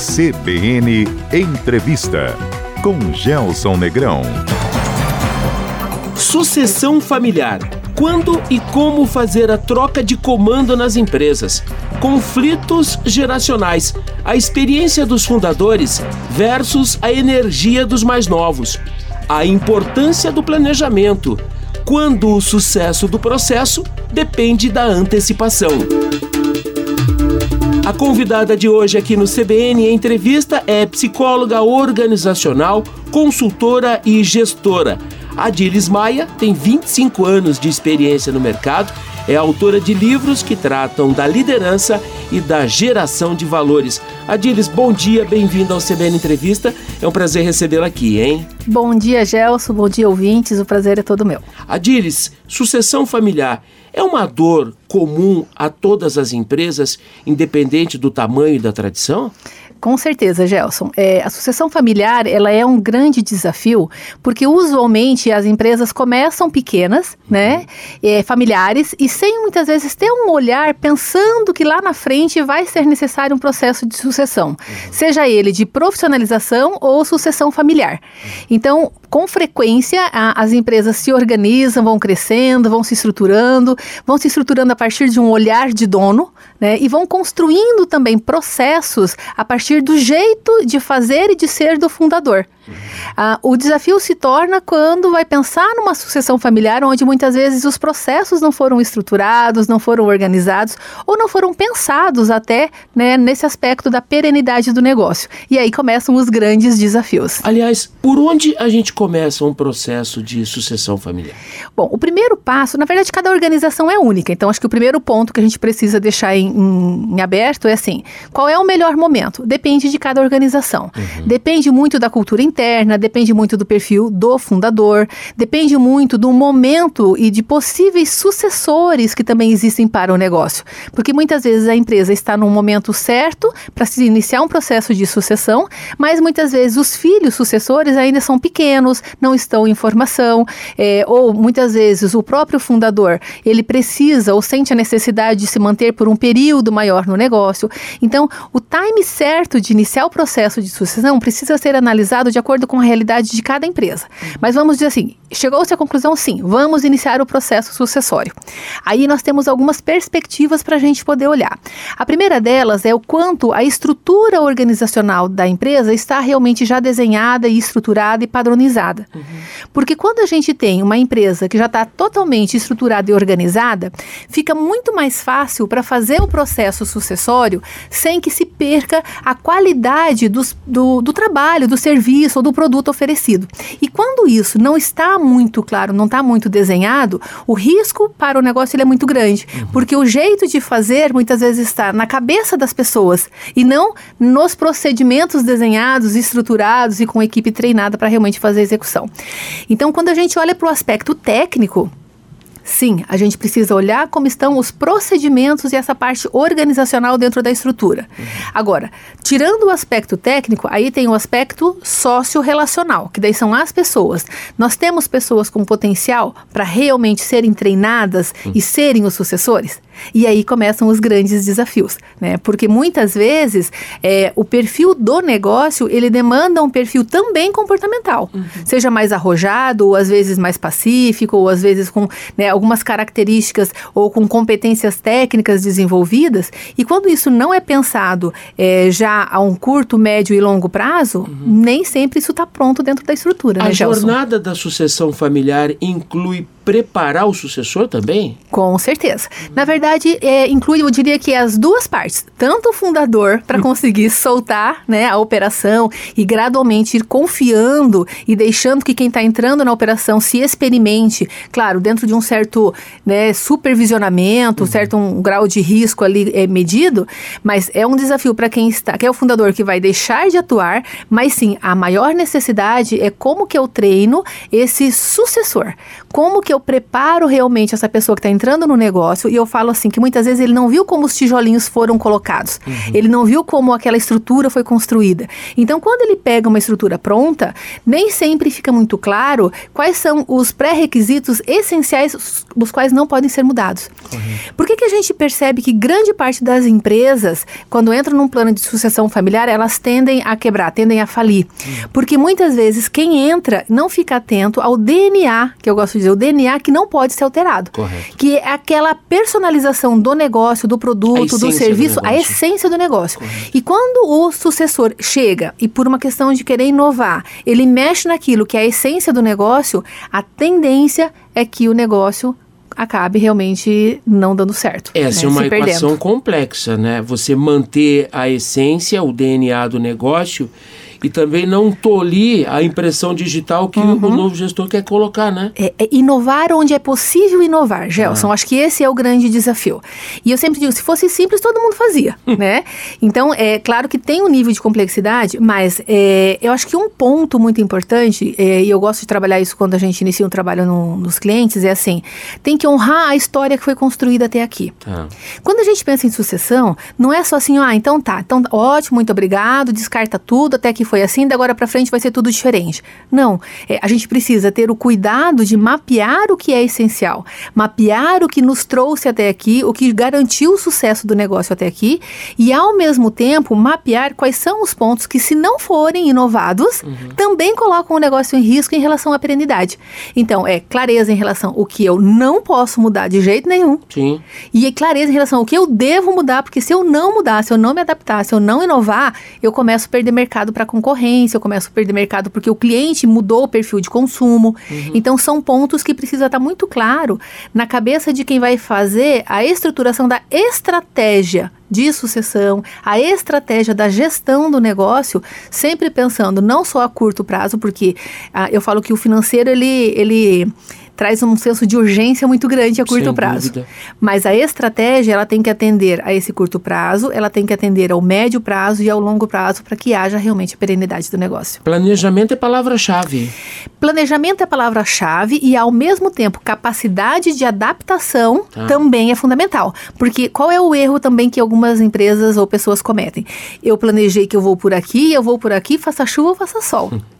CBN Entrevista com Gelson Negrão. Sucessão familiar. Quando e como fazer a troca de comando nas empresas? Conflitos geracionais. A experiência dos fundadores versus a energia dos mais novos. A importância do planejamento. Quando o sucesso do processo depende da antecipação. A convidada de hoje aqui no CBN entrevista é psicóloga organizacional, consultora e gestora. Adilis Maia tem 25 anos de experiência no mercado, é autora de livros que tratam da liderança e da geração de valores. Adilis, bom dia, bem-vindo ao CBN Entrevista. É um prazer recebê-la aqui, hein? Bom dia, Gelson. Bom dia, ouvintes. O prazer é todo meu. Adilis, sucessão familiar é uma dor comum a todas as empresas, independente do tamanho e da tradição? Com certeza, Gelson. É, a sucessão familiar ela é um grande desafio, porque usualmente as empresas começam pequenas, né, uhum. é, familiares, e sem muitas vezes ter um olhar pensando que lá na frente vai ser necessário um processo de sucessão, uhum. seja ele de profissionalização ou sucessão familiar. Uhum. Então, com frequência, a, as empresas se organizam, vão crescendo, vão se estruturando, vão se estruturando a partir de um olhar de dono, né, e vão construindo também processos a partir do jeito de fazer e de ser do fundador. Ah, o desafio se torna quando vai pensar numa sucessão familiar onde muitas vezes os processos não foram estruturados, não foram organizados ou não foram pensados até né, nesse aspecto da perenidade do negócio. E aí começam os grandes desafios. Aliás, por onde a gente começa um processo de sucessão familiar? Bom, o primeiro passo, na verdade, cada organização é única. Então, acho que o primeiro ponto que a gente precisa deixar em, em, em aberto é assim: qual é o melhor momento? Depende de cada organização. Uhum. Depende muito da cultura interna, depende muito do perfil do fundador, depende muito do momento e de possíveis sucessores que também existem para o negócio. Porque muitas vezes a empresa está no momento certo para se iniciar um processo de sucessão, mas muitas vezes os filhos sucessores ainda são pequenos, não estão em formação, é, ou muitas vezes o próprio fundador ele precisa ou sente a necessidade de se manter por um período maior no negócio. Então, o time certo de iniciar o processo de sucessão precisa ser analisado de acordo com a realidade de cada empresa. Mas vamos dizer assim, chegou-se à conclusão, sim, vamos iniciar o processo sucessório. Aí nós temos algumas perspectivas para a gente poder olhar. A primeira delas é o quanto a estrutura organizacional da empresa está realmente já desenhada e estruturada e padronizada. Uhum. Porque quando a gente tem uma empresa que já está totalmente estruturada e organizada, fica muito mais fácil para fazer o processo sucessório sem que se perca a qualidade dos, do, do trabalho, do serviço ou do produto oferecido. E quando isso não está muito claro, não está muito desenhado, o risco para o negócio ele é muito grande, uhum. porque o jeito de fazer muitas vezes está na cabeça das pessoas e não nos procedimentos desenhados, estruturados e com equipe treinada para realmente fazer a execução. Então, quando a gente olha para o aspecto técnico, Sim, a gente precisa olhar como estão os procedimentos e essa parte organizacional dentro da estrutura. Uhum. Agora, tirando o aspecto técnico, aí tem o aspecto socio-relacional, que daí são as pessoas. Nós temos pessoas com potencial para realmente serem treinadas uhum. e serem os sucessores? E aí começam os grandes desafios, né? Porque muitas vezes é, o perfil do negócio ele demanda um perfil também comportamental, uhum. seja mais arrojado, ou às vezes mais pacífico, ou às vezes com né, algumas características ou com competências técnicas desenvolvidas. E quando isso não é pensado é, já a um curto, médio e longo prazo, uhum. nem sempre isso está pronto dentro da estrutura. A né, jornada da sucessão familiar inclui preparar o sucessor também? Com certeza. Na verdade, é, inclui, eu diria que as duas partes. Tanto o fundador, para hum. conseguir soltar né, a operação e gradualmente ir confiando e deixando que quem está entrando na operação se experimente, claro, dentro de um certo né, supervisionamento, uhum. certo um grau de risco ali é, medido, mas é um desafio para quem está, que é o fundador que vai deixar de atuar, mas sim, a maior necessidade é como que eu treino esse sucessor. Como que eu eu preparo realmente essa pessoa que está entrando no negócio e eu falo assim que muitas vezes ele não viu como os tijolinhos foram colocados, uhum. ele não viu como aquela estrutura foi construída. Então, quando ele pega uma estrutura pronta, nem sempre fica muito claro quais são os pré-requisitos essenciais os quais não podem ser mudados. Correto. Por que, que a gente percebe que grande parte das empresas, quando entram num plano de sucessão familiar, elas tendem a quebrar, tendem a falir? Uhum. Porque muitas vezes quem entra não fica atento ao DNA, que eu gosto de dizer, o DNA que não pode ser alterado. Correto. Que é aquela personalização do negócio, do produto, do serviço, do a essência do negócio. Correto. E quando o sucessor chega e por uma questão de querer inovar, ele mexe naquilo que é a essência do negócio, a tendência é que o negócio acabe realmente não dando certo. Essa né? é uma Se equação perdendo. complexa, né? Você manter a essência, o DNA do negócio e também não tolir a impressão digital que uhum. o novo gestor quer colocar, né? É, é inovar onde é possível inovar, Gelson. Ah. Acho que esse é o grande desafio. E eu sempre digo, se fosse simples, todo mundo fazia, né? Então, é claro que tem um nível de complexidade, mas é, eu acho que um ponto muito importante, é, e eu gosto de trabalhar isso quando a gente inicia um trabalho no, nos clientes, é assim, tem que honrar a história que foi construída até aqui. Ah. Quando a gente pensa em sucessão, não é só assim, ah, então tá, então ótimo, muito obrigado, descarta tudo, até que foi assim, da agora para frente vai ser tudo diferente. Não, é, a gente precisa ter o cuidado de mapear o que é essencial, mapear o que nos trouxe até aqui, o que garantiu o sucesso do negócio até aqui, e ao mesmo tempo mapear quais são os pontos que, se não forem inovados, uhum. também colocam o negócio em risco em relação à perenidade. Então, é clareza em relação ao que eu não posso mudar de jeito nenhum. Sim. E é clareza em relação ao que eu devo mudar, porque se eu não mudar, se eu não me adaptar, se eu não inovar, eu começo a perder mercado para concorrência, eu começo a perder mercado porque o cliente mudou o perfil de consumo. Uhum. Então, são pontos que precisa estar muito claro na cabeça de quem vai fazer a estruturação da estratégia de sucessão, a estratégia da gestão do negócio, sempre pensando não só a curto prazo, porque ah, eu falo que o financeiro ele, ele traz um senso de urgência muito grande a curto Sem prazo. Dúvida. Mas a estratégia, ela tem que atender a esse curto prazo, ela tem que atender ao médio prazo e ao longo prazo para que haja realmente a perenidade do negócio. Planejamento é palavra-chave. Planejamento é palavra-chave e, ao mesmo tempo, capacidade de adaptação ah. também é fundamental. Porque qual é o erro também que algumas empresas ou pessoas cometem? Eu planejei que eu vou por aqui, eu vou por aqui, faça chuva ou faça sol. Hum.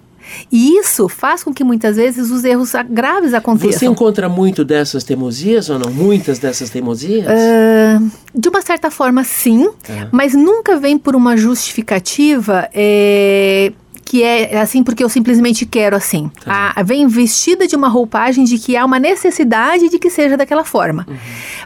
E isso faz com que muitas vezes os erros graves aconteçam. Você encontra muito dessas teimosias ou não? Muitas dessas teimosias? Uh, de uma certa forma, sim, é. mas nunca vem por uma justificativa. É, que é assim porque eu simplesmente quero assim. Tá. A, vem vestida de uma roupagem de que há uma necessidade de que seja daquela forma. Uhum.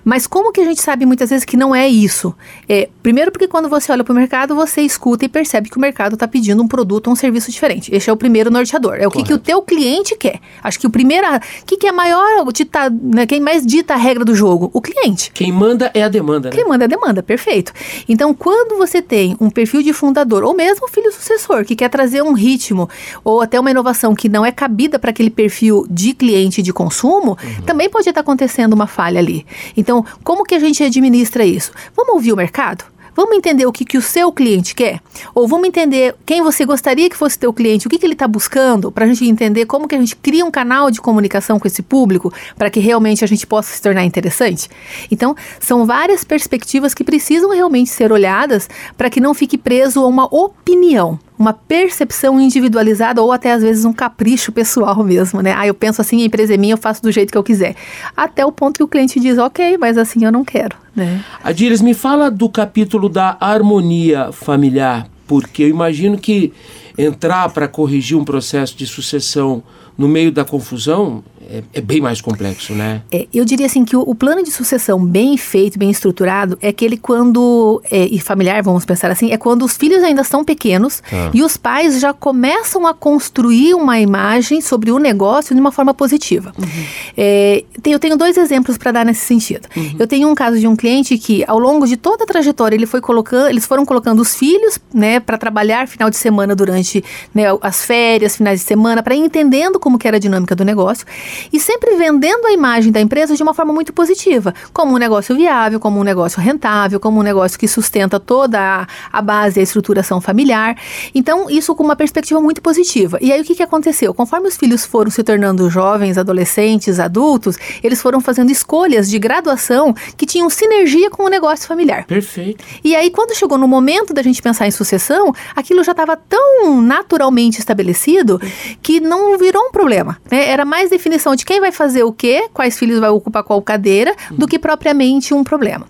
Mas como que a gente sabe muitas vezes que não é isso? É, primeiro porque quando você olha para o mercado, você escuta e percebe que o mercado está pedindo um produto ou um serviço diferente. Esse é o primeiro norteador. É o que, que o teu cliente quer. Acho que o primeiro... O que, que é maior... Dita, né, quem mais dita a regra do jogo? O cliente. Quem manda é a demanda, né? Quem manda é a demanda, perfeito. Então, quando você tem um perfil de fundador, ou mesmo filho sucessor, que quer trazer um ritmo ou até uma inovação que não é cabida para aquele perfil de cliente de consumo, uhum. também pode estar acontecendo uma falha ali. Então, como que a gente administra isso? Vamos ouvir o mercado? Vamos entender o que, que o seu cliente quer? Ou vamos entender quem você gostaria que fosse teu cliente, o que, que ele está buscando, para a gente entender como que a gente cria um canal de comunicação com esse público para que realmente a gente possa se tornar interessante? Então, são várias perspectivas que precisam realmente ser olhadas para que não fique preso a uma opinião uma percepção individualizada ou até às vezes um capricho pessoal mesmo, né? Ah, eu penso assim, a empresa é minha, eu faço do jeito que eu quiser. Até o ponto que o cliente diz, ok, mas assim eu não quero, né? Adires, me fala do capítulo da harmonia familiar, porque eu imagino que entrar para corrigir um processo de sucessão no meio da confusão é, é, bem mais complexo, né? É, eu diria assim que o, o, plano de sucessão bem feito, bem estruturado, é aquele quando, é, e familiar, vamos pensar assim, é quando os filhos ainda são pequenos ah. e os pais já começam a construir uma imagem sobre o negócio de uma forma positiva. Uhum. É, tem, eu tenho dois exemplos para dar nesse sentido. Uhum. Eu tenho um caso de um cliente que, ao longo de toda a trajetória, ele foi colocando, eles foram colocando os filhos, né, para trabalhar final de semana durante né, as férias, finais de semana, para entendendo como que era a dinâmica do negócio. E sempre vendendo a imagem da empresa de uma forma muito positiva, como um negócio viável, como um negócio rentável, como um negócio que sustenta toda a, a base, a estruturação familiar. Então, isso com uma perspectiva muito positiva. E aí, o que, que aconteceu? Conforme os filhos foram se tornando jovens, adolescentes, adultos, eles foram fazendo escolhas de graduação que tinham sinergia com o negócio familiar. Perfeito. E aí, quando chegou no momento da gente pensar em sucessão, aquilo já estava tão naturalmente estabelecido que não virou um problema. Né? Era mais definição de quem vai fazer o quê, quais filhos vai ocupar qual cadeira, do que propriamente um problema.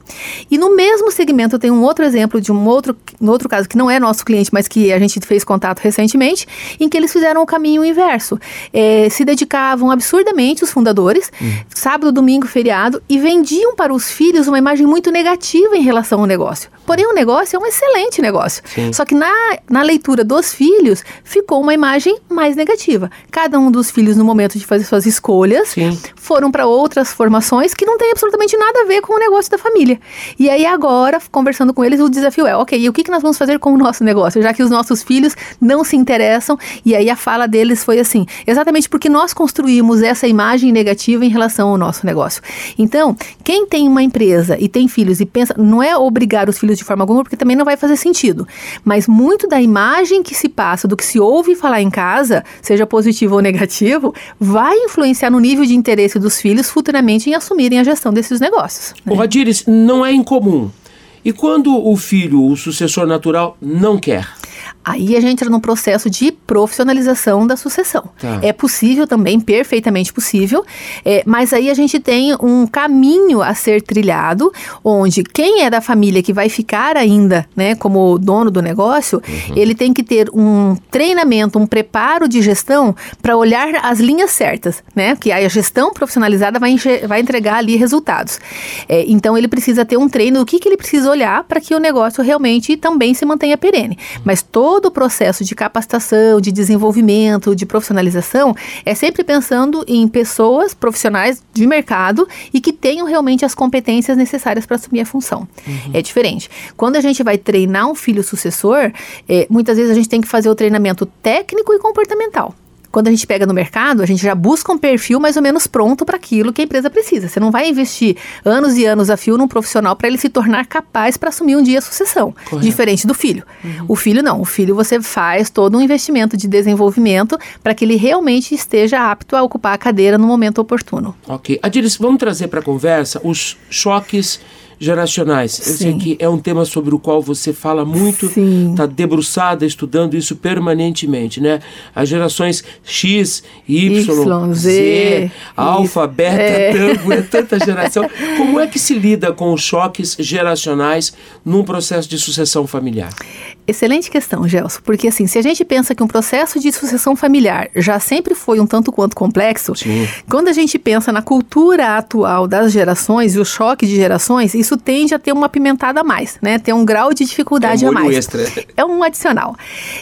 E no mesmo segmento, eu tenho um outro exemplo de um outro, um outro caso que não é nosso cliente, mas que a gente fez contato recentemente, em que eles fizeram o caminho inverso. É, se dedicavam absurdamente, os fundadores, uhum. sábado, domingo, feriado, e vendiam para os filhos uma imagem muito negativa em relação ao negócio. Porém, o negócio é um excelente negócio. Sim. Só que na, na leitura dos filhos, ficou uma imagem mais negativa. Cada um dos filhos, no momento de fazer suas escolhas, Sim. foram para outras formações que não tem absolutamente nada a ver com o negócio da família. E aí, agora, conversando com eles, o desafio é: ok, e o que, que nós vamos fazer com o nosso negócio? Já que os nossos filhos não se interessam. E aí, a fala deles foi assim: exatamente porque nós construímos essa imagem negativa em relação ao nosso negócio. Então, quem tem uma empresa e tem filhos e pensa, não é obrigar os filhos de forma alguma, porque também não vai fazer sentido. Mas muito da imagem que se passa, do que se ouve falar em casa, seja positivo ou negativo, vai influenciar no nível de interesse dos filhos futuramente em assumirem a gestão desses negócios. Né? O Radires, não é incomum. E quando o filho, o sucessor natural, não quer? Aí a gente entra num processo de profissionalização da sucessão. Tá. É possível também, perfeitamente possível, é, mas aí a gente tem um caminho a ser trilhado, onde quem é da família que vai ficar ainda, né, como dono do negócio, uhum. ele tem que ter um treinamento, um preparo de gestão para olhar as linhas certas, né? Que aí a gestão profissionalizada vai, vai entregar ali resultados. É, então ele precisa ter um treino do que, que ele precisa olhar para que o negócio realmente também se mantenha perene. Mas todo todo o processo de capacitação, de desenvolvimento, de profissionalização é sempre pensando em pessoas profissionais de mercado e que tenham realmente as competências necessárias para assumir a função. Uhum. É diferente. Quando a gente vai treinar um filho sucessor, é, muitas vezes a gente tem que fazer o treinamento técnico e comportamental quando a gente pega no mercado, a gente já busca um perfil mais ou menos pronto para aquilo que a empresa precisa. Você não vai investir anos e anos a fio num profissional para ele se tornar capaz para assumir um dia a sucessão, Correto. diferente do filho. Uhum. O filho não, o filho você faz todo um investimento de desenvolvimento para que ele realmente esteja apto a ocupar a cadeira no momento oportuno. Ok. Adiris, vamos trazer para a conversa os choques geracionais. Eu Sim. sei que é um tema sobre o qual você fala muito, está debruçada estudando isso permanentemente, né? As gerações X, Y, y Z, Z alfa, beta, é. tango, é tanta geração. Como é que se lida com os choques geracionais num processo de sucessão familiar? Excelente questão, Gelson, porque assim, se a gente pensa que um processo de sucessão familiar já sempre foi um tanto quanto complexo, Sim. quando a gente pensa na cultura atual das gerações e o choque de gerações, isso tende a ter uma pimentada a mais, né? Ter um grau de dificuldade é um a mais. Extra. É um adicional.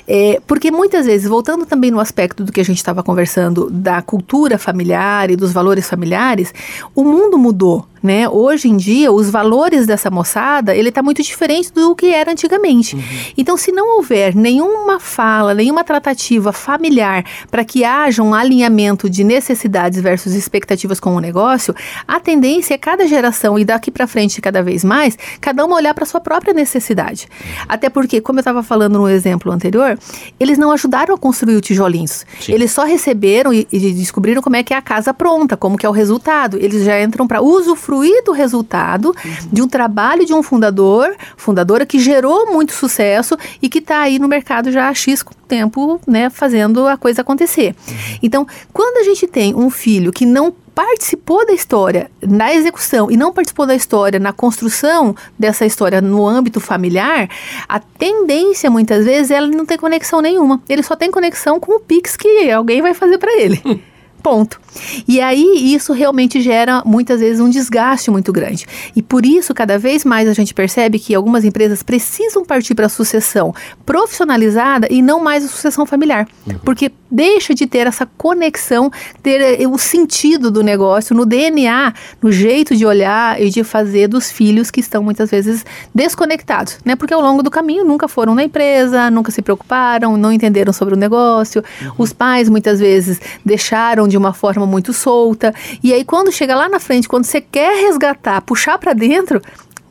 É, porque muitas vezes, voltando também no aspecto do que a gente estava conversando, da cultura familiar e dos valores familiares, o mundo mudou né? Hoje em dia, os valores dessa moçada, ele está muito diferente do que era antigamente. Uhum. Então, se não houver nenhuma fala, nenhuma tratativa familiar para que haja um alinhamento de necessidades versus expectativas com o negócio, a tendência é cada geração e daqui para frente cada vez mais, cada uma olhar para sua própria necessidade. Até porque, como eu estava falando no exemplo anterior, eles não ajudaram a construir o tijolinhos. Sim. Eles só receberam e, e descobriram como é que é a casa pronta, como que é o resultado. Eles já entram para usufruir usufruir do resultado uhum. de um trabalho de um fundador, fundadora que gerou muito sucesso e que está aí no mercado já há X tempo, né, fazendo a coisa acontecer. Uhum. Então, quando a gente tem um filho que não participou da história na execução e não participou da história na construção dessa história no âmbito familiar, a tendência muitas vezes é ela não tem conexão nenhuma. Ele só tem conexão com o Pix que alguém vai fazer para ele. Ponto. E aí isso realmente gera muitas vezes um desgaste muito grande. E por isso, cada vez mais a gente percebe que algumas empresas precisam partir para a sucessão profissionalizada e não mais a sucessão familiar. Uhum. Porque deixa de ter essa conexão, ter eh, o sentido do negócio no DNA, no jeito de olhar e de fazer dos filhos que estão muitas vezes desconectados, né? Porque ao longo do caminho nunca foram na empresa, nunca se preocuparam, não entenderam sobre o negócio. Uhum. Os pais muitas vezes deixaram de uma forma muito solta. E aí, quando chega lá na frente, quando você quer resgatar, puxar para dentro,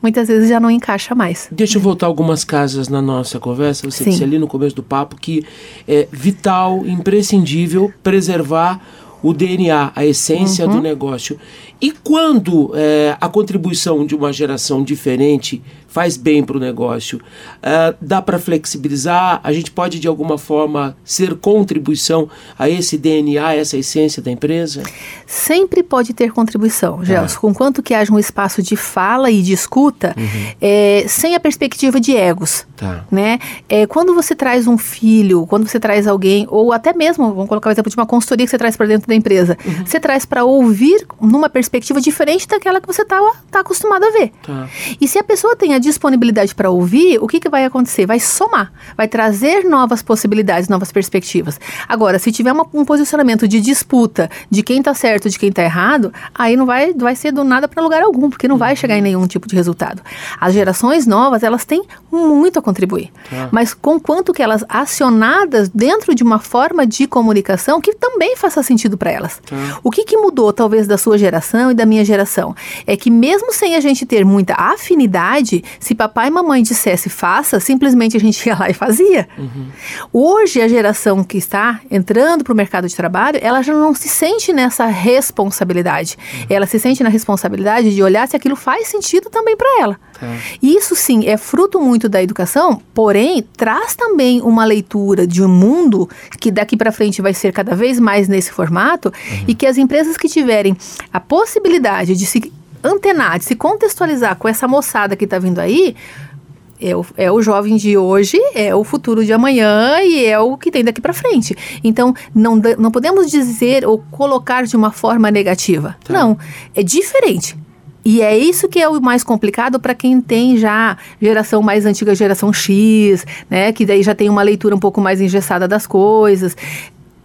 muitas vezes já não encaixa mais. Deixa eu voltar algumas casas na nossa conversa. Você Sim. disse ali no começo do papo que é vital, imprescindível preservar o DNA, a essência uhum. do negócio. E quando é, a contribuição de uma geração diferente faz bem para o negócio. Uh, dá para flexibilizar, a gente pode de alguma forma ser contribuição a esse DNA, a essa essência da empresa? Sempre pode ter contribuição, Gelson, ah. com quanto que haja um espaço de fala e de escuta, uhum. é, sem a perspectiva de egos. Tá. Né? É, quando você traz um filho, quando você traz alguém, ou até mesmo, vamos colocar o exemplo de uma consultoria que você traz para dentro da empresa, uhum. você traz para ouvir numa perspectiva diferente daquela que você está tá acostumado a ver. Tá. E se a pessoa tem a disponibilidade para ouvir, o que, que vai acontecer? Vai somar, vai trazer novas possibilidades, novas perspectivas. Agora, se tiver uma, um posicionamento de disputa de quem está certo, de quem está errado, aí não vai, vai ser do nada para lugar algum, porque não vai chegar em nenhum tipo de resultado. As gerações novas, elas têm muito a contribuir, tá. mas com quanto que elas acionadas dentro de uma forma de comunicação que também faça sentido para elas. Tá. O que, que mudou, talvez, da sua geração e da minha geração? É que mesmo sem a gente ter muita afinidade, se papai e mamãe dissesse faça, simplesmente a gente ia lá e fazia. Uhum. Hoje, a geração que está entrando para o mercado de trabalho, ela já não se sente nessa responsabilidade. Uhum. Ela se sente na responsabilidade de olhar se aquilo faz sentido também para ela. Tá. Isso sim é fruto muito da educação, porém traz também uma leitura de um mundo que daqui para frente vai ser cada vez mais nesse formato uhum. e que as empresas que tiverem a possibilidade de se antenar, de se contextualizar com essa moçada que está vindo aí, é o, é o jovem de hoje, é o futuro de amanhã e é o que tem daqui para frente. Então, não, não podemos dizer ou colocar de uma forma negativa. Tá. Não, é diferente. E é isso que é o mais complicado para quem tem já geração mais antiga, geração X, né? Que daí já tem uma leitura um pouco mais engessada das coisas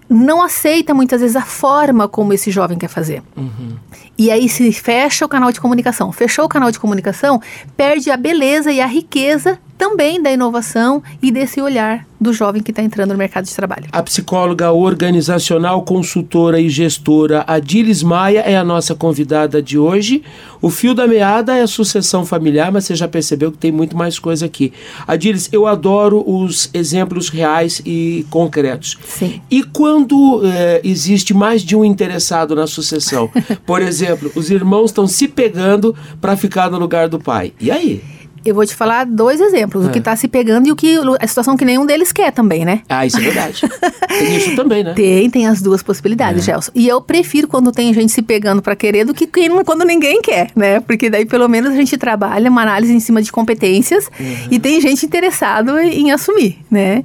não aceita muitas vezes a forma como esse jovem quer fazer. Uhum. E aí se fecha o canal de comunicação. Fechou o canal de comunicação, perde a beleza e a riqueza também da inovação e desse olhar do jovem que está entrando no mercado de trabalho. A psicóloga organizacional, consultora e gestora Adilis Maia é a nossa convidada de hoje. O fio da meada é a sucessão familiar, mas você já percebeu que tem muito mais coisa aqui. Adilis, eu adoro os exemplos reais e concretos. Sim. E quando é, existe mais de um interessado na sucessão? Por exemplo, os irmãos estão se pegando para ficar no lugar do pai. E aí? Eu vou te falar dois exemplos, é. o que está se pegando e o que a situação que nenhum deles quer também, né? Ah, isso é verdade. tem isso também, né? Tem, tem as duas possibilidades, é. Gelson. E eu prefiro quando tem gente se pegando para querer do que quando ninguém quer, né? Porque daí pelo menos a gente trabalha uma análise em cima de competências uhum. e tem gente interessado em assumir, né?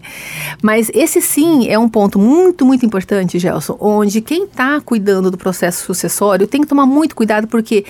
Mas esse sim é um ponto muito, muito importante, Gelson, onde quem está cuidando do processo sucessório tem que tomar muito cuidado porque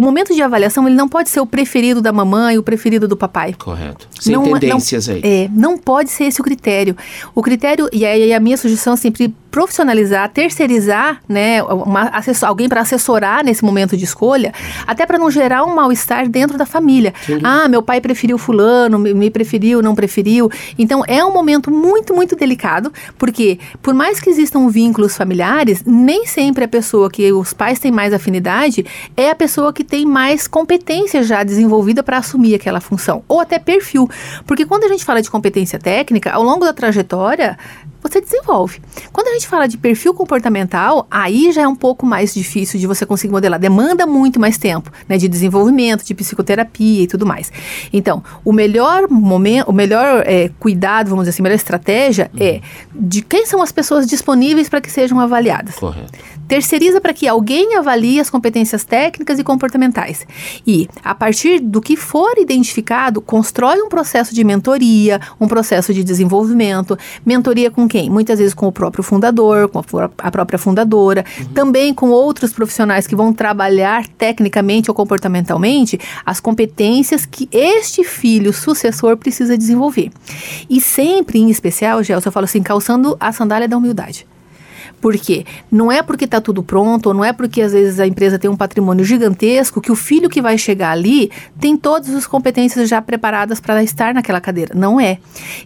o momento de avaliação ele não pode ser o preferido da mamãe, o preferido do papai. Correto. Sem não, tendências não, aí. É, não pode ser esse o critério. O critério, e aí a minha sugestão é sempre profissionalizar, terceirizar, né, uma, assessor, alguém para assessorar nesse momento de escolha, até para não gerar um mal-estar dentro da família. Sim. Ah, meu pai preferiu fulano, me, me, preferiu, não preferiu. Então é um momento muito, muito delicado, porque por mais que existam vínculos familiares, nem sempre a pessoa que os pais têm mais afinidade é a pessoa que tem mais competência já desenvolvida para assumir aquela função, ou até perfil. Porque quando a gente fala de competência técnica, ao longo da trajetória, você desenvolve. Quando a gente fala de perfil comportamental, aí já é um pouco mais difícil de você conseguir modelar. Demanda muito mais tempo, né, de desenvolvimento, de psicoterapia e tudo mais. Então, o melhor momento, o melhor é, cuidado, vamos dizer assim, a melhor estratégia uhum. é de quem são as pessoas disponíveis para que sejam avaliadas. Correto. Terceiriza para que alguém avalie as competências técnicas e comportamentais. E, a partir do que for identificado, constrói um processo de mentoria, um processo de desenvolvimento, mentoria com quem? Muitas vezes com o próprio fundador, com a própria fundadora, uhum. também com outros profissionais que vão trabalhar tecnicamente ou comportamentalmente as competências que este filho sucessor precisa desenvolver. E sempre, em especial, Gelson, eu falo assim, calçando a sandália da humildade. Por quê? Não é porque está tudo pronto, ou não é porque às vezes a empresa tem um patrimônio gigantesco que o filho que vai chegar ali tem todas as competências já preparadas para estar naquela cadeira. Não é.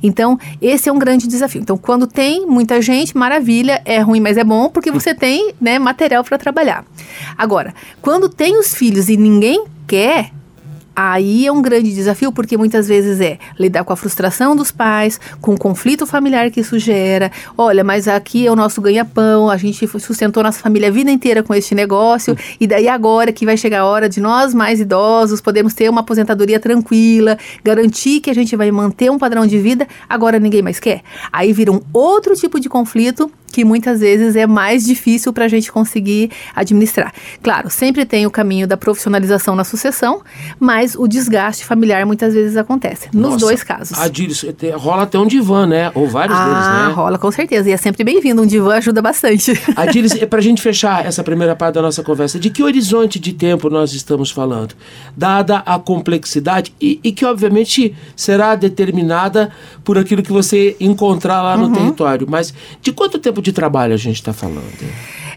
Então, esse é um grande desafio. Então, quando tem muita gente, maravilha, é ruim, mas é bom porque você tem né, material para trabalhar. Agora, quando tem os filhos e ninguém quer, Aí é um grande desafio, porque muitas vezes é lidar com a frustração dos pais, com o conflito familiar que isso gera. Olha, mas aqui é o nosso ganha-pão, a gente sustentou nossa família a vida inteira com este negócio, e daí agora que vai chegar a hora de nós mais idosos podemos ter uma aposentadoria tranquila, garantir que a gente vai manter um padrão de vida, agora ninguém mais quer. Aí vira um outro tipo de conflito que muitas vezes é mais difícil para a gente conseguir administrar. Claro, sempre tem o caminho da profissionalização na sucessão, mas o desgaste familiar muitas vezes acontece, nos Nossa, dois casos. Adílio, rola até um divã, né? Ou vários ah, deles, né? rola com certeza, e é sempre bem-vindo, um divã ajuda bastante. Adílio, para a gente fechar essa primeira parte da nossa conversa, de que horizonte de tempo nós estamos falando? Dada a complexidade e, e que, obviamente, será determinada por aquilo que você encontrar lá no uhum. território, mas de quanto tempo de trabalho a gente está falando?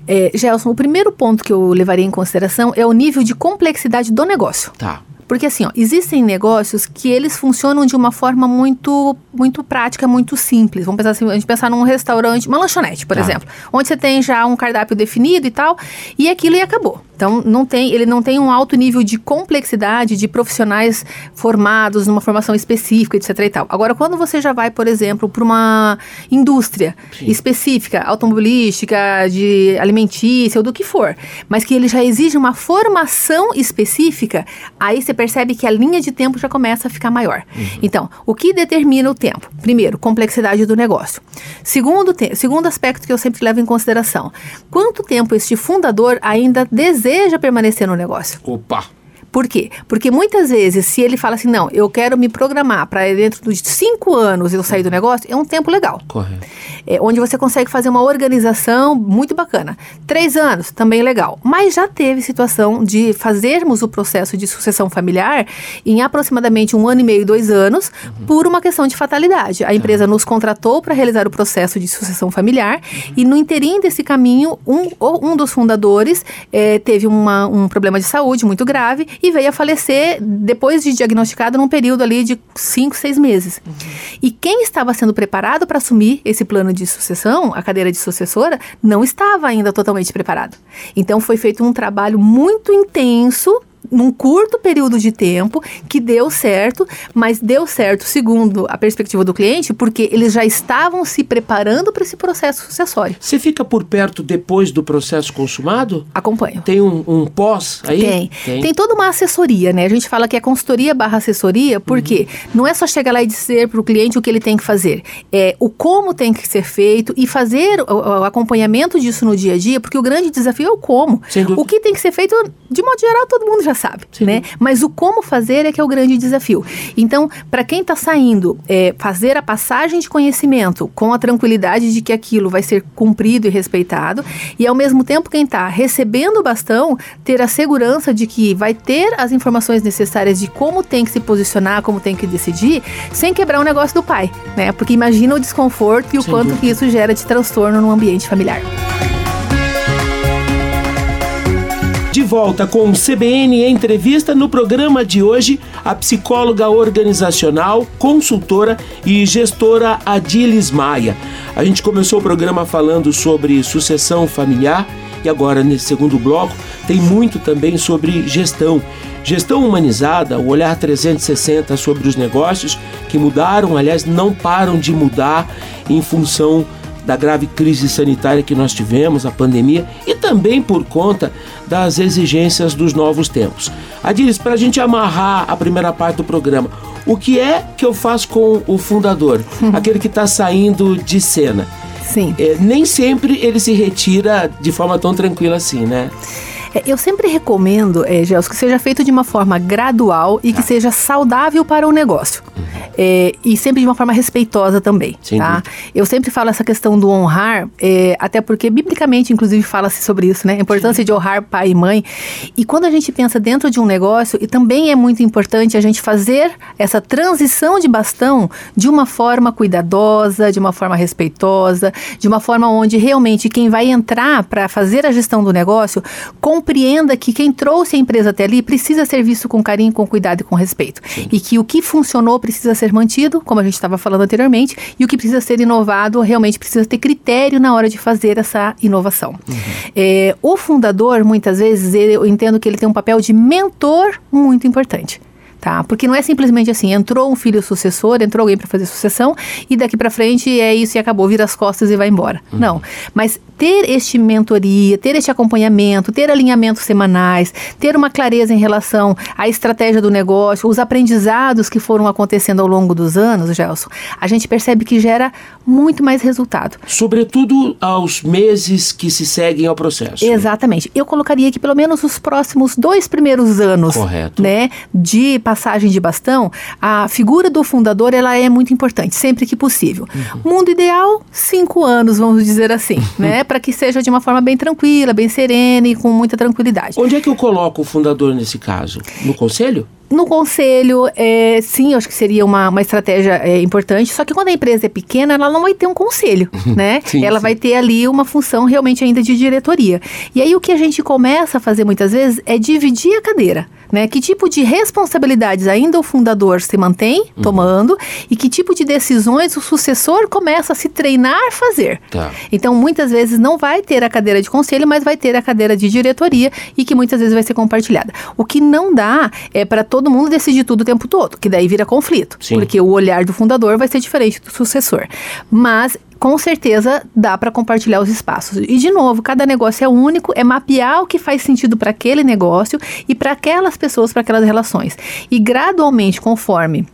É, Gelson, o primeiro ponto que eu levaria em consideração é o nível de complexidade do negócio. Tá. Porque assim, ó, existem negócios que eles funcionam de uma forma muito, muito prática, muito simples. Vamos pensar assim, a gente pensar num restaurante, uma lanchonete, por tá. exemplo, onde você tem já um cardápio definido e tal, e aquilo e acabou. Então, não tem, ele não tem um alto nível de complexidade de profissionais formados numa formação específica, etc. E tal. Agora, quando você já vai, por exemplo, para uma indústria Sim. específica, automobilística, de alimentícia ou do que for, mas que ele já exige uma formação específica, aí você percebe que a linha de tempo já começa a ficar maior. Uhum. Então, o que determina o tempo? Primeiro, complexidade do negócio. Segundo, segundo aspecto que eu sempre levo em consideração, quanto tempo este fundador ainda deseja deseja permanecer no negócio. Opa! Por quê? Porque muitas vezes, se ele fala assim, não, eu quero me programar para dentro dos cinco anos eu sair do negócio, é um tempo legal. Correto. É, onde você consegue fazer uma organização muito bacana. Três anos, também legal. Mas já teve situação de fazermos o processo de sucessão familiar em aproximadamente um ano e meio, dois anos, uhum. por uma questão de fatalidade. A empresa uhum. nos contratou para realizar o processo de sucessão familiar uhum. e no interim desse caminho, um, um dos fundadores é, teve uma, um problema de saúde muito grave e veio a falecer depois de diagnosticado num período ali de cinco, seis meses. Uhum. E quem estava sendo preparado para assumir esse plano de sucessão, a cadeira de sucessora, não estava ainda totalmente preparado. Então foi feito um trabalho muito intenso num curto período de tempo que deu certo, mas deu certo segundo a perspectiva do cliente, porque eles já estavam se preparando para esse processo sucessório. Você fica por perto depois do processo consumado? Acompanho. Tem um, um pós aí? Tem. Tem. Tem toda uma assessoria, né? A gente fala que é consultoria barra assessoria, porque uhum. não é só chegar lá e dizer para o cliente o que ele tem que fazer, é o como tem que ser feito e fazer o, o acompanhamento disso no dia a dia, porque o grande desafio é o como. O que tem que ser feito, de modo geral, todo mundo já sabe, Sim. né? Mas o como fazer é que é o grande desafio. Então, para quem está saindo, é, fazer a passagem de conhecimento com a tranquilidade de que aquilo vai ser cumprido e respeitado, e ao mesmo tempo quem está recebendo o bastão, ter a segurança de que vai ter as informações necessárias de como tem que se posicionar, como tem que decidir, sem quebrar o negócio do pai, né? Porque imagina o desconforto e o Sem quanto que isso gera de transtorno no ambiente familiar. De volta com o CBN Entrevista no programa de hoje, a psicóloga organizacional, consultora e gestora Adilis Maia. A gente começou o programa falando sobre sucessão familiar e agora nesse segundo bloco tem muito também sobre gestão. Gestão humanizada, o olhar 360 sobre os negócios que mudaram, aliás, não param de mudar em função da grave crise sanitária que nós tivemos, a pandemia, e também por conta das exigências dos novos tempos. Adilis, para a gente amarrar a primeira parte do programa, o que é que eu faço com o fundador, aquele que está saindo de cena? Sim. É, nem sempre ele se retira de forma tão tranquila assim, né? É, eu sempre recomendo, é, Gels, que seja feito de uma forma gradual e que tá. seja saudável para o negócio. Uhum. É, e sempre de uma forma respeitosa também, Sem tá? Eu sempre falo essa questão do honrar, é, até porque biblicamente, inclusive, fala-se sobre isso, né? A importância Sim. de honrar pai e mãe. E quando a gente pensa dentro de um negócio, e também é muito importante a gente fazer essa transição de bastão de uma forma cuidadosa, de uma forma respeitosa, de uma forma onde realmente quem vai entrar para fazer a gestão do negócio compreenda que quem trouxe a empresa até ali precisa ser visto com carinho, com cuidado e com respeito. Sim. E que o que funcionou precisa ser mantido, como a gente estava falando anteriormente, e o que precisa ser inovado realmente precisa ter critério na hora de fazer essa inovação. Uhum. É, o fundador, muitas vezes, eu entendo que ele tem um papel de mentor muito importante tá? Porque não é simplesmente assim, entrou um filho sucessor, entrou alguém para fazer sucessão e daqui para frente é isso e acabou, vira as costas e vai embora. Uhum. Não, mas ter este mentoria, ter este acompanhamento, ter alinhamentos semanais, ter uma clareza em relação à estratégia do negócio, os aprendizados que foram acontecendo ao longo dos anos, Gelson, a gente percebe que gera muito mais resultado. Sobretudo aos meses que se seguem ao processo. Exatamente. Eu colocaria que pelo menos os próximos dois primeiros anos, Correto. né, de passagem de bastão, a figura do fundador ela é muito importante, sempre que possível. Uhum. Mundo ideal, cinco anos, vamos dizer assim, né? Para que seja de uma forma bem tranquila, bem serena e com muita tranquilidade. Onde é que eu coloco o fundador nesse caso? No conselho? No conselho, é, sim, eu acho que seria uma, uma estratégia é, importante. Só que quando a empresa é pequena, ela não vai ter um conselho, né? sim, ela sim. vai ter ali uma função realmente ainda de diretoria. E aí o que a gente começa a fazer muitas vezes é dividir a cadeira. Né? Que tipo de responsabilidades ainda o fundador se mantém uhum. tomando e que tipo de decisões o sucessor começa a se treinar a fazer. Tá. Então, muitas vezes não vai ter a cadeira de conselho, mas vai ter a cadeira de diretoria e que muitas vezes vai ser compartilhada. O que não dá é para todo mundo decidir tudo o tempo todo, que daí vira conflito, Sim. porque o olhar do fundador vai ser diferente do sucessor. Mas com certeza dá para compartilhar os espaços. E de novo, cada negócio é único, é mapear o que faz sentido para aquele negócio e para aquelas pessoas, para aquelas relações. E gradualmente, conforme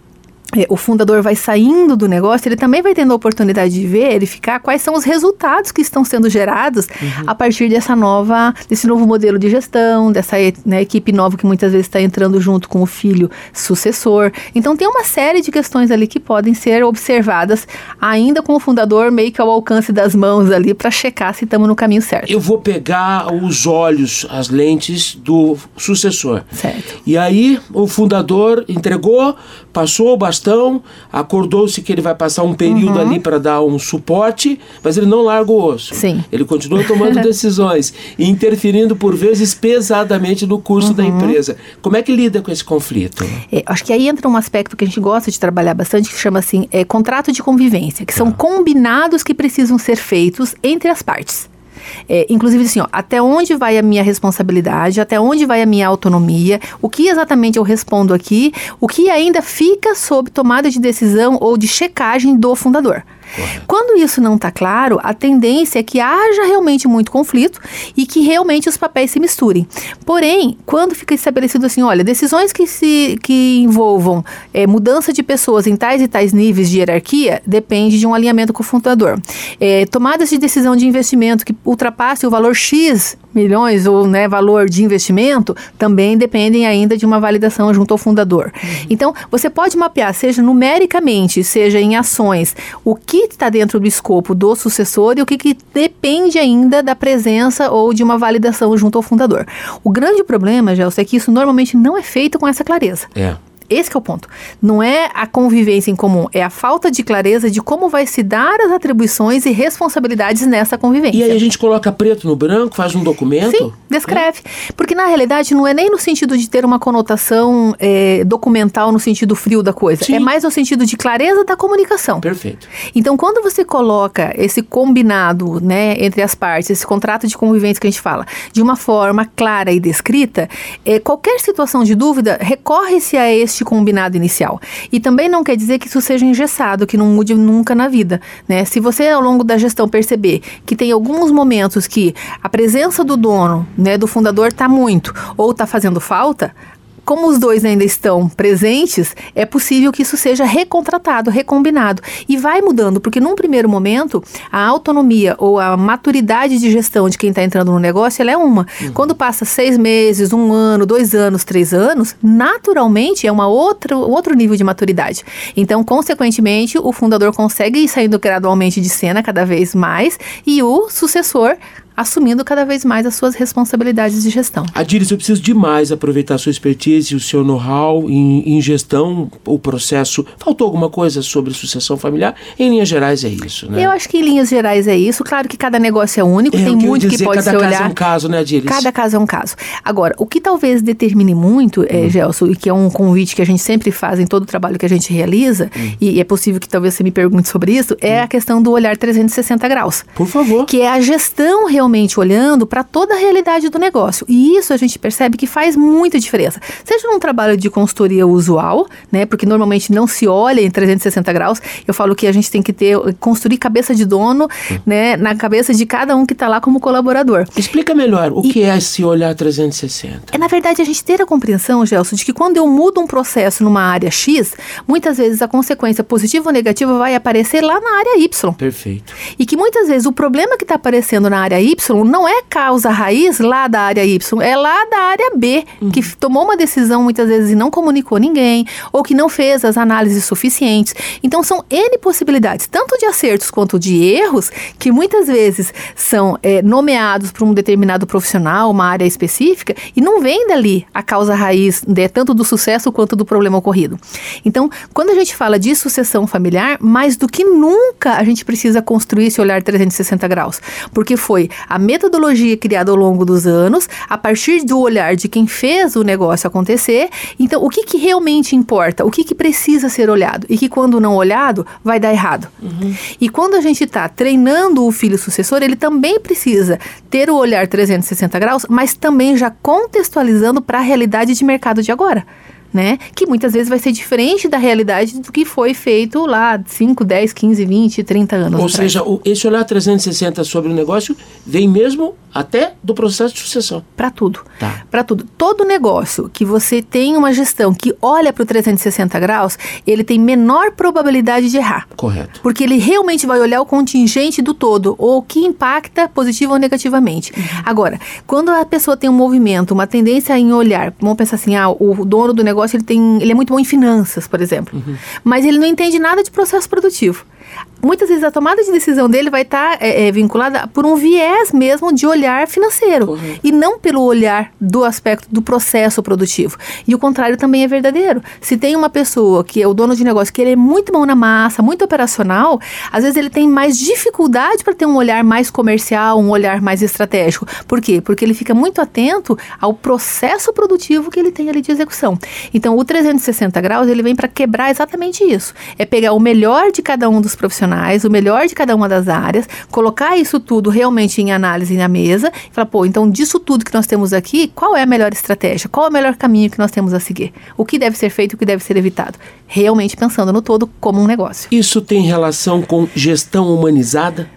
o fundador vai saindo do negócio, ele também vai tendo a oportunidade de verificar quais são os resultados que estão sendo gerados uhum. a partir dessa nova, desse novo modelo de gestão, dessa né, equipe nova que muitas vezes está entrando junto com o filho sucessor. Então tem uma série de questões ali que podem ser observadas ainda com o fundador meio que ao alcance das mãos ali para checar se estamos no caminho certo. Eu vou pegar os olhos, as lentes do sucessor. Certo. E aí o fundador entregou, passou bastante gestão, acordou-se que ele vai passar um período uhum. ali para dar um suporte, mas ele não larga o osso. Sim. Ele continua tomando decisões e interferindo por vezes pesadamente no curso uhum. da empresa. Como é que lida com esse conflito? É, acho que aí entra um aspecto que a gente gosta de trabalhar bastante, que chama assim, é, contrato de convivência, que são ah. combinados que precisam ser feitos entre as partes. É, inclusive, assim, ó, até onde vai a minha responsabilidade, até onde vai a minha autonomia, o que exatamente eu respondo aqui, o que ainda fica sob tomada de decisão ou de checagem do fundador. Quando isso não está claro, a tendência é que haja realmente muito conflito e que realmente os papéis se misturem. Porém, quando fica estabelecido assim, olha, decisões que se que envolvam é, mudança de pessoas em tais e tais níveis de hierarquia depende de um alinhamento com o fundador. É, tomadas de decisão de investimento que ultrapasse o valor X milhões ou né, valor de investimento também dependem ainda de uma validação junto ao fundador. Uhum. Então, você pode mapear, seja numericamente, seja em ações, o que está dentro do escopo do sucessor e o que, que depende ainda da presença ou de uma validação junto ao fundador. O grande problema, Gelson, é que isso normalmente não é feito com essa clareza. É. Esse é o ponto. Não é a convivência em comum, é a falta de clareza de como vai se dar as atribuições e responsabilidades nessa convivência. E aí a gente coloca preto no branco, faz um documento? Sim, descreve. É. Porque na realidade não é nem no sentido de ter uma conotação é, documental no sentido frio da coisa. Sim. É mais no sentido de clareza da comunicação. Perfeito. Então quando você coloca esse combinado, né, entre as partes, esse contrato de convivência que a gente fala, de uma forma clara e descrita, é, qualquer situação de dúvida recorre-se a este este combinado inicial. E também não quer dizer que isso seja engessado, que não mude nunca na vida. Né? Se você, ao longo da gestão, perceber que tem alguns momentos que a presença do dono, né, do fundador, está muito ou está fazendo falta, como os dois ainda estão presentes, é possível que isso seja recontratado, recombinado. E vai mudando, porque num primeiro momento, a autonomia ou a maturidade de gestão de quem está entrando no negócio, ela é uma. Uhum. Quando passa seis meses, um ano, dois anos, três anos, naturalmente é uma outra, outro nível de maturidade. Então, consequentemente, o fundador consegue ir saindo gradualmente de cena cada vez mais e o sucessor assumindo cada vez mais as suas responsabilidades de gestão. Adiris, eu preciso demais aproveitar a sua expertise e o seu know-how em, em, gestão, o processo. Faltou alguma coisa sobre sucessão familiar? Em linhas gerais é isso, né? Eu acho que em linhas gerais é isso. Claro que cada negócio é único, é, tem muito que pode ser olhar. Cada caso é um caso, né, Adiris? Cada caso é um caso. Agora, o que talvez determine muito, é, hum. Gelson, e que é um convite que a gente sempre faz em todo o trabalho que a gente realiza, hum. e é possível que talvez você me pergunte sobre isso, é hum. a questão do olhar 360 graus. Por favor. Que é a gestão realmente realmente olhando para toda a realidade do negócio. E isso a gente percebe que faz muita diferença. Seja num trabalho de consultoria usual, né? Porque normalmente não se olha em 360 graus. Eu falo que a gente tem que ter construir cabeça de dono, né, na cabeça de cada um que está lá como colaborador. Explica melhor o e, que é esse olhar 360. É na verdade a gente ter a compreensão, Gelson, de que quando eu mudo um processo numa área X, muitas vezes a consequência positiva ou negativa vai aparecer lá na área Y. Perfeito. E que muitas vezes o problema que está aparecendo na área Y não é causa raiz lá da área Y, é lá da área B, uhum. que tomou uma decisão muitas vezes e não comunicou ninguém, ou que não fez as análises suficientes. Então são N possibilidades, tanto de acertos quanto de erros, que muitas vezes são é, nomeados por um determinado profissional, uma área específica, e não vem dali a causa raiz, né, tanto do sucesso quanto do problema ocorrido. Então, quando a gente fala de sucessão familiar, mais do que nunca a gente precisa construir esse olhar 360 graus, porque foi a metodologia criada ao longo dos anos, a partir do olhar de quem fez o negócio acontecer. Então, o que, que realmente importa? O que, que precisa ser olhado? E que, quando não olhado, vai dar errado. Uhum. E quando a gente está treinando o filho sucessor, ele também precisa ter o olhar 360 graus, mas também já contextualizando para a realidade de mercado de agora né? Que muitas vezes vai ser diferente da realidade do que foi feito lá 5, 10, 15, 20, 30 anos Ou atrás. seja, o, esse olhar 360 sobre o negócio vem mesmo até do processo de sucessão. Para tudo. Tá. Para tudo. Todo negócio que você tem uma gestão que olha para o 360 graus, ele tem menor probabilidade de errar. Correto. Porque ele realmente vai olhar o contingente do todo, ou o que impacta positivo ou negativamente. Uhum. Agora, quando a pessoa tem um movimento, uma tendência em olhar, vamos pensar assim, ah, o dono do negócio negócio ele tem, ele é muito bom em finanças, por exemplo, uhum. mas ele não entende nada de processo produtivo muitas vezes a tomada de decisão dele vai estar tá, é, é, vinculada por um viés mesmo de olhar financeiro uhum. e não pelo olhar do aspecto do processo produtivo. E o contrário também é verdadeiro. Se tem uma pessoa que é o dono de negócio que ele é muito bom na massa, muito operacional, às vezes ele tem mais dificuldade para ter um olhar mais comercial, um olhar mais estratégico. Por quê? Porque ele fica muito atento ao processo produtivo que ele tem ali de execução. Então, o 360 graus ele vem para quebrar exatamente isso. É pegar o melhor de cada um dos profissionais, o melhor de cada uma das áreas, colocar isso tudo realmente em análise na mesa e falar, pô, então disso tudo que nós temos aqui, qual é a melhor estratégia? Qual é o melhor caminho que nós temos a seguir? O que deve ser feito e o que deve ser evitado? Realmente pensando no todo como um negócio. Isso tem relação com gestão humanizada?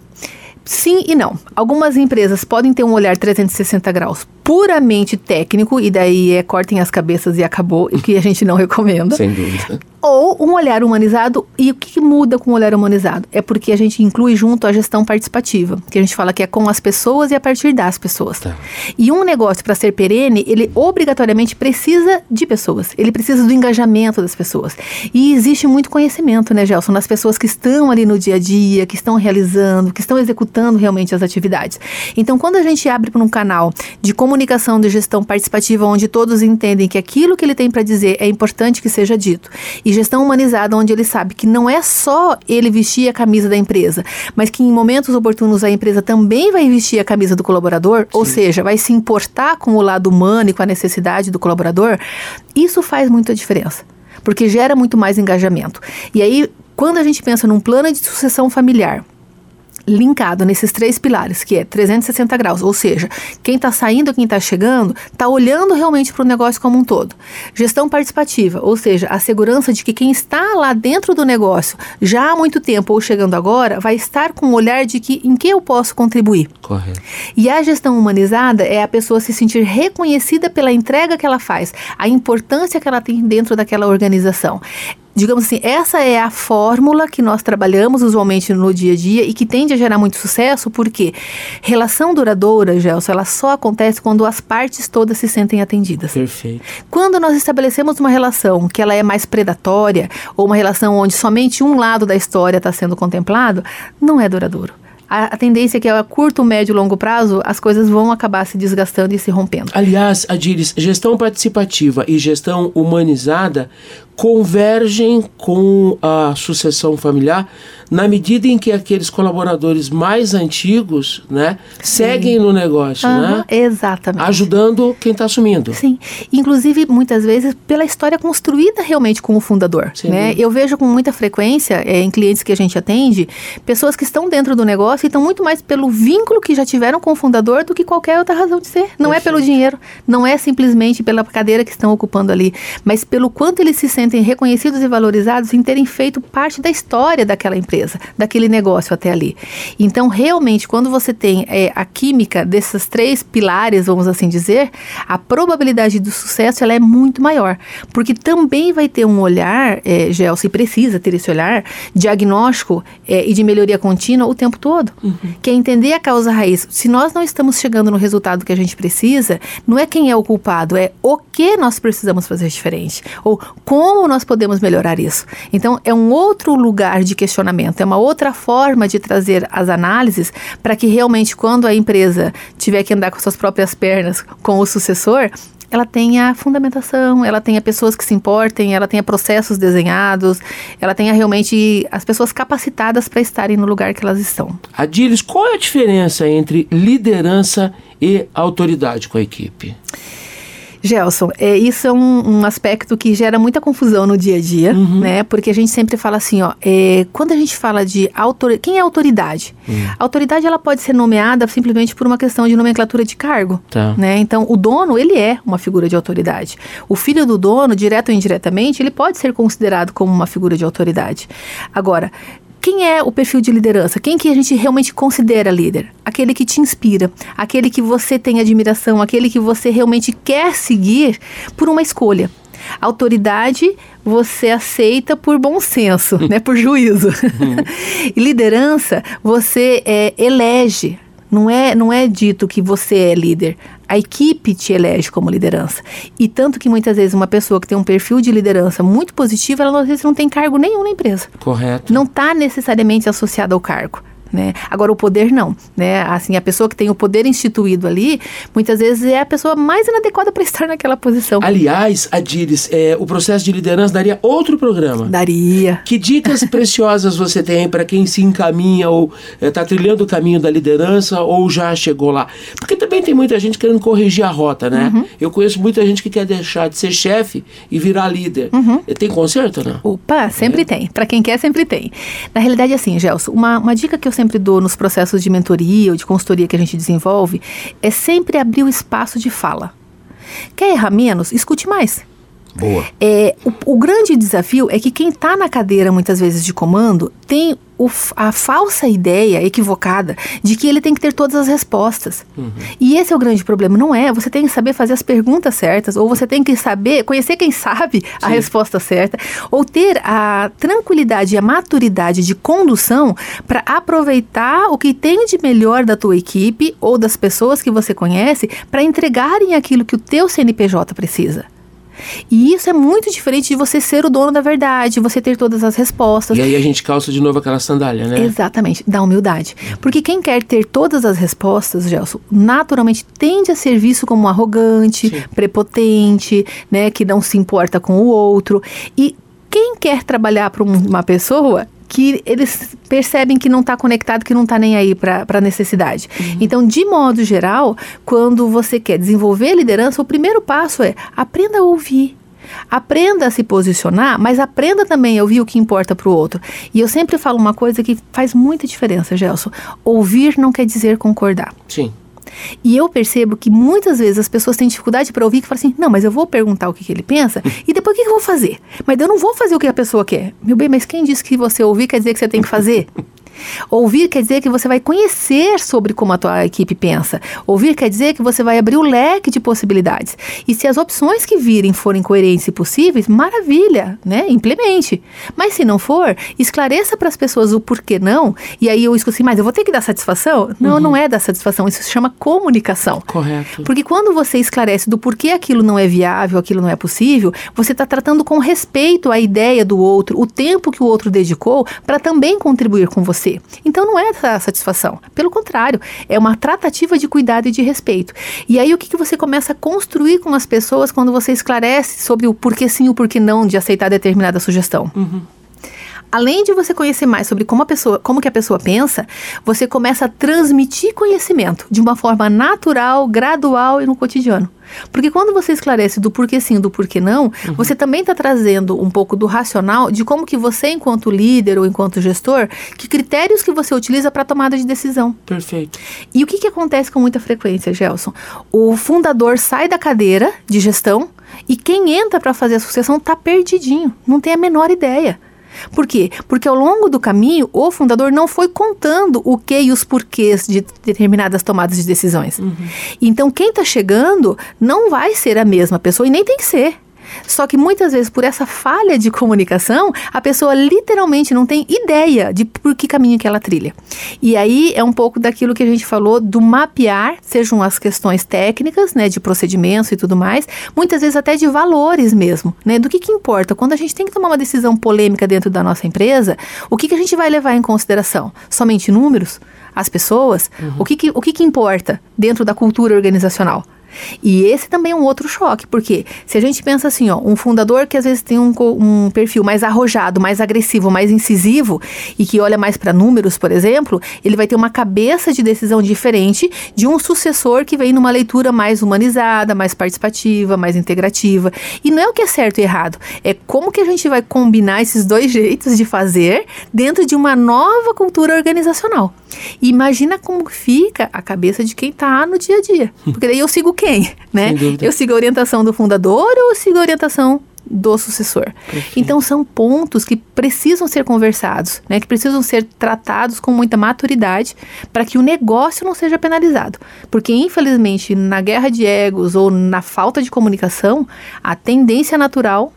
Sim e não. Algumas empresas podem ter um olhar 360 graus puramente técnico, e daí é cortem as cabeças e acabou, o que a gente não recomenda. Sem dúvida. Ou um olhar humanizado, e o que muda com o olhar humanizado? É porque a gente inclui junto a gestão participativa, que a gente fala que é com as pessoas e a partir das pessoas. Tá. E um negócio, para ser perene, ele obrigatoriamente precisa de pessoas, ele precisa do engajamento das pessoas. E existe muito conhecimento, né, Gelson, nas pessoas que estão ali no dia a dia, que estão realizando, que estão executando realmente as atividades. Então, quando a gente abre para um canal de comunicação, comunicação de gestão participativa, onde todos entendem que aquilo que ele tem para dizer é importante que seja dito. E gestão humanizada, onde ele sabe que não é só ele vestir a camisa da empresa, mas que em momentos oportunos a empresa também vai vestir a camisa do colaborador, Sim. ou seja, vai se importar com o lado humano e com a necessidade do colaborador. Isso faz muita diferença, porque gera muito mais engajamento. E aí, quando a gente pensa num plano de sucessão familiar, linkado nesses três pilares, que é 360 graus, ou seja, quem está saindo, quem está chegando, está olhando realmente para o negócio como um todo. Gestão participativa, ou seja, a segurança de que quem está lá dentro do negócio já há muito tempo ou chegando agora vai estar com o um olhar de que em que eu posso contribuir. Correto. E a gestão humanizada é a pessoa se sentir reconhecida pela entrega que ela faz, a importância que ela tem dentro daquela organização digamos assim, essa é a fórmula que nós trabalhamos usualmente no dia a dia e que tende a gerar muito sucesso, porque relação duradoura, Gelson, ela só acontece quando as partes todas se sentem atendidas. Perfeito. Quando nós estabelecemos uma relação que ela é mais predatória, ou uma relação onde somente um lado da história está sendo contemplado, não é duradouro a, tendência é que a curto, médio e longo prazo as coisas vão acabar se desgastando e se rompendo. Aliás, Adiris, gestão participativa e gestão humanizada convergem com a sucessão familiar na medida em que aqueles colaboradores mais antigos, né, seguem no negócio, uhum, né? Exatamente. Ajudando quem está assumindo. Sim. Inclusive, muitas vezes, pela história construída realmente com o fundador, Sim. né? Eu vejo com muita frequência, é, em clientes que a gente atende, pessoas que estão dentro do negócio e estão muito mais pelo vínculo que já tiveram com o fundador do que qualquer outra razão de ser. Não Perfeito. é pelo dinheiro, não é simplesmente pela cadeira que estão ocupando ali, mas pelo quanto eles se sentem reconhecidos e valorizados em terem feito parte da história daquela empresa daquele negócio até ali. Então, realmente, quando você tem é, a química desses três pilares, vamos assim dizer, a probabilidade do sucesso ela é muito maior, porque também vai ter um olhar, é, Gel, se precisa ter esse olhar diagnóstico é, e de melhoria contínua o tempo todo, uhum. que é entender a causa raiz. Se nós não estamos chegando no resultado que a gente precisa, não é quem é o culpado, é o que nós precisamos fazer diferente ou como nós podemos melhorar isso. Então, é um outro lugar de questionamento é uma outra forma de trazer as análises para que realmente, quando a empresa tiver que andar com suas próprias pernas com o sucessor, ela tenha fundamentação, ela tenha pessoas que se importem, ela tenha processos desenhados, ela tenha realmente as pessoas capacitadas para estarem no lugar que elas estão. Adilis, qual é a diferença entre liderança e autoridade com a equipe? Gelson, é, isso é um, um, aspecto que gera muita confusão no dia a dia, uhum. né? Porque a gente sempre fala assim, ó, é, quando a gente fala de autoridade, quem é autoridade? Uhum. Autoridade ela pode ser nomeada simplesmente por uma questão de nomenclatura de cargo, tá. né? Então, o dono ele é uma figura de autoridade. O filho do dono, direto ou indiretamente, ele pode ser considerado como uma figura de autoridade. Agora, quem é o perfil de liderança? Quem que a gente realmente considera líder? Aquele que te inspira, aquele que você tem admiração, aquele que você realmente quer seguir por uma escolha. Autoridade você aceita por bom senso, né, por juízo. e liderança você é, elege. Não é, não é dito que você é líder a equipe te elege como liderança. E tanto que muitas vezes uma pessoa que tem um perfil de liderança muito positivo, ela às vezes não tem cargo nenhum na empresa. Correto. Não está necessariamente associada ao cargo. Né? Agora o poder não, né? Assim, a pessoa que tem o poder instituído ali, muitas vezes é a pessoa mais inadequada para estar naquela posição. Aliás, Adiris, é, o processo de liderança daria outro programa. Daria. Que dicas preciosas você tem para quem se encaminha ou está é, trilhando o caminho da liderança ou já chegou lá? Porque também tem muita gente querendo corrigir a rota, né? Uhum. Eu conheço muita gente que quer deixar de ser chefe e virar líder. Uhum. Tem conserto, né? Opa, sempre é. tem. Para quem quer, sempre tem. Na realidade, assim, Gelson, uma, uma dica que eu sempre dou nos processos de mentoria ou de consultoria que a gente desenvolve é sempre abrir o espaço de fala. Quer errar menos? Escute mais. Boa. É, o, o grande desafio é que quem está na cadeira, muitas vezes, de comando, tem o, a falsa ideia equivocada de que ele tem que ter todas as respostas. Uhum. E esse é o grande problema. Não é. Você tem que saber fazer as perguntas certas, ou você tem que saber, conhecer quem sabe Sim. a resposta certa, ou ter a tranquilidade e a maturidade de condução para aproveitar o que tem de melhor da tua equipe ou das pessoas que você conhece para entregarem aquilo que o teu CNPJ precisa. E isso é muito diferente de você ser o dono da verdade, você ter todas as respostas. E aí a gente calça de novo aquela sandália, né? Exatamente, da humildade. Porque quem quer ter todas as respostas, Gelson, naturalmente tende a ser visto como arrogante, Sim. prepotente, né, que não se importa com o outro. E quem quer trabalhar para uma pessoa que eles percebem que não está conectado, que não está nem aí para a necessidade. Uhum. Então, de modo geral, quando você quer desenvolver liderança, o primeiro passo é aprenda a ouvir. Aprenda a se posicionar, mas aprenda também a ouvir o que importa para o outro. E eu sempre falo uma coisa que faz muita diferença, Gelson. Ouvir não quer dizer concordar. Sim. E eu percebo que muitas vezes as pessoas têm dificuldade para ouvir que falam assim: não, mas eu vou perguntar o que, que ele pensa e depois o que, que eu vou fazer? Mas eu não vou fazer o que a pessoa quer. Meu bem, mas quem disse que você ouvir quer dizer que você tem que fazer? Ouvir quer dizer que você vai conhecer sobre como a tua equipe pensa. Ouvir quer dizer que você vai abrir o leque de possibilidades. E se as opções que virem forem coerentes e possíveis, maravilha, né? Implemente. Mas se não for, esclareça para as pessoas o porquê não. E aí eu escuto assim, mas eu vou ter que dar satisfação? Não, uhum. não é dar satisfação. Isso se chama comunicação. Correto. Porque quando você esclarece do porquê aquilo não é viável, aquilo não é possível, você está tratando com respeito à ideia do outro, o tempo que o outro dedicou para também contribuir com você você. Então não é essa satisfação. Pelo contrário, é uma tratativa de cuidado e de respeito. E aí o que, que você começa a construir com as pessoas quando você esclarece sobre o porquê sim e o porquê não de aceitar determinada sugestão? Uhum. Além de você conhecer mais sobre como a pessoa, como que a pessoa pensa, você começa a transmitir conhecimento de uma forma natural, gradual e no cotidiano. Porque quando você esclarece do porquê sim, do porquê não, uhum. você também está trazendo um pouco do racional de como que você, enquanto líder ou enquanto gestor, que critérios que você utiliza para tomada de decisão. Perfeito. E o que, que acontece com muita frequência, Gelson? O fundador sai da cadeira de gestão e quem entra para fazer a sucessão está perdidinho, não tem a menor ideia. Por quê? Porque ao longo do caminho, o fundador não foi contando o que e os porquês de determinadas tomadas de decisões. Uhum. Então, quem está chegando não vai ser a mesma pessoa e nem tem que ser. Só que muitas vezes, por essa falha de comunicação, a pessoa literalmente não tem ideia de por que caminho que ela trilha. E aí é um pouco daquilo que a gente falou do mapear, sejam as questões técnicas, né, de procedimentos e tudo mais, muitas vezes até de valores mesmo, né, do que que importa. Quando a gente tem que tomar uma decisão polêmica dentro da nossa empresa, o que que a gente vai levar em consideração? Somente números? As pessoas? Uhum. O, que, que, o que, que importa dentro da cultura organizacional? E esse também é um outro choque, porque se a gente pensa assim, ó, um fundador que às vezes tem um, um perfil mais arrojado, mais agressivo, mais incisivo e que olha mais para números, por exemplo, ele vai ter uma cabeça de decisão diferente de um sucessor que vem numa leitura mais humanizada, mais participativa, mais integrativa. E não é o que é certo e errado, é como que a gente vai combinar esses dois jeitos de fazer dentro de uma nova cultura organizacional. E imagina como fica a cabeça de quem está no dia a dia. Porque daí eu sigo quem, né? Eu sigo a orientação do fundador ou eu sigo a orientação do sucessor. Perfeito. Então são pontos que precisam ser conversados, né, que precisam ser tratados com muita maturidade para que o negócio não seja penalizado. Porque infelizmente na guerra de egos ou na falta de comunicação, a tendência natural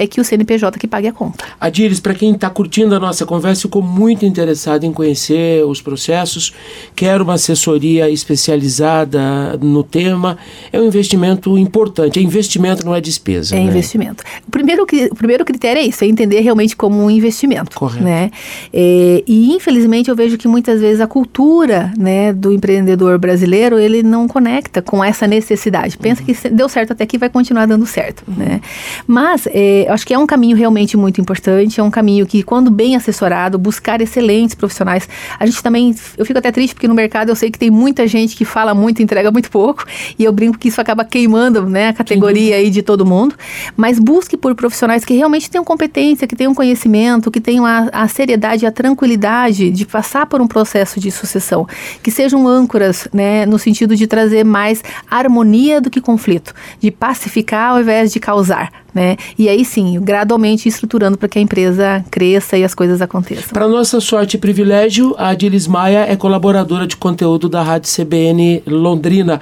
é que o CNPJ que pague a conta. Adires, para quem está curtindo a nossa conversa, ficou muito interessado em conhecer os processos, quer uma assessoria especializada no tema, é um investimento importante. É investimento, não é despesa. É né? investimento. O primeiro, o primeiro critério é isso, é entender realmente como um investimento. Correto. Né? É, e infelizmente eu vejo que muitas vezes a cultura né, do empreendedor brasileiro ele não conecta com essa necessidade. Pensa uhum. que deu certo até aqui vai continuar dando certo. Uhum. Né? Mas é, eu acho que é um caminho realmente muito importante, é um caminho que, quando bem assessorado, buscar excelentes profissionais. A gente também, eu fico até triste porque no mercado eu sei que tem muita gente que fala muito, entrega muito pouco, e eu brinco que isso acaba queimando, né, a categoria aí de todo mundo. Mas busque por profissionais que realmente tenham competência, que tenham conhecimento, que tenham a, a seriedade a tranquilidade de passar por um processo de sucessão, que sejam âncoras, né, no sentido de trazer mais harmonia do que conflito, de pacificar ao invés de causar, né? E aí sim, gradualmente estruturando para que a empresa cresça e as coisas aconteçam. Para nossa sorte e privilégio, a Adilis Maia é colaboradora de conteúdo da Rádio CBN Londrina.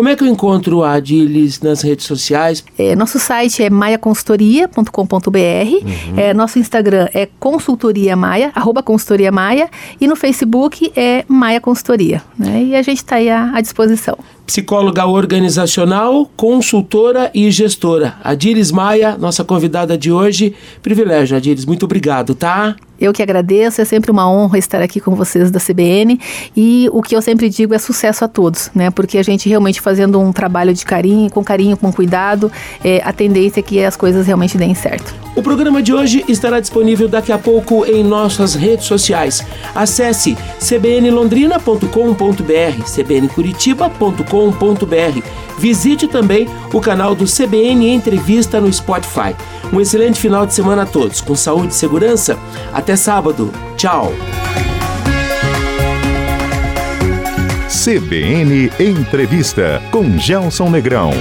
Como é que eu encontro a Adilis nas redes sociais? É, nosso site é maiaconsultoria.com.br, uhum. é, nosso Instagram é consultoria maia, arroba consultoria maia, e no Facebook é Maia Consultoria. Né? E a gente está aí à, à disposição psicóloga organizacional, consultora e gestora. Adilis Maia, nossa convidada de hoje. Privilégio, Adilis. Muito obrigado, tá? Eu que agradeço, é sempre uma honra estar aqui com vocês da CBN e o que eu sempre digo é sucesso a todos, né? Porque a gente realmente fazendo um trabalho de carinho, com carinho, com cuidado, é, a tendência é que as coisas realmente deem certo. O programa de hoje estará disponível daqui a pouco em nossas redes sociais. Acesse cbnlondrina.com.br, cbncuritiba.com.br. Visite também o canal do CBN Entrevista no Spotify. Um excelente final de semana a todos, com saúde e segurança. Até sábado. Tchau. CBN Entrevista com Gelson Negrão.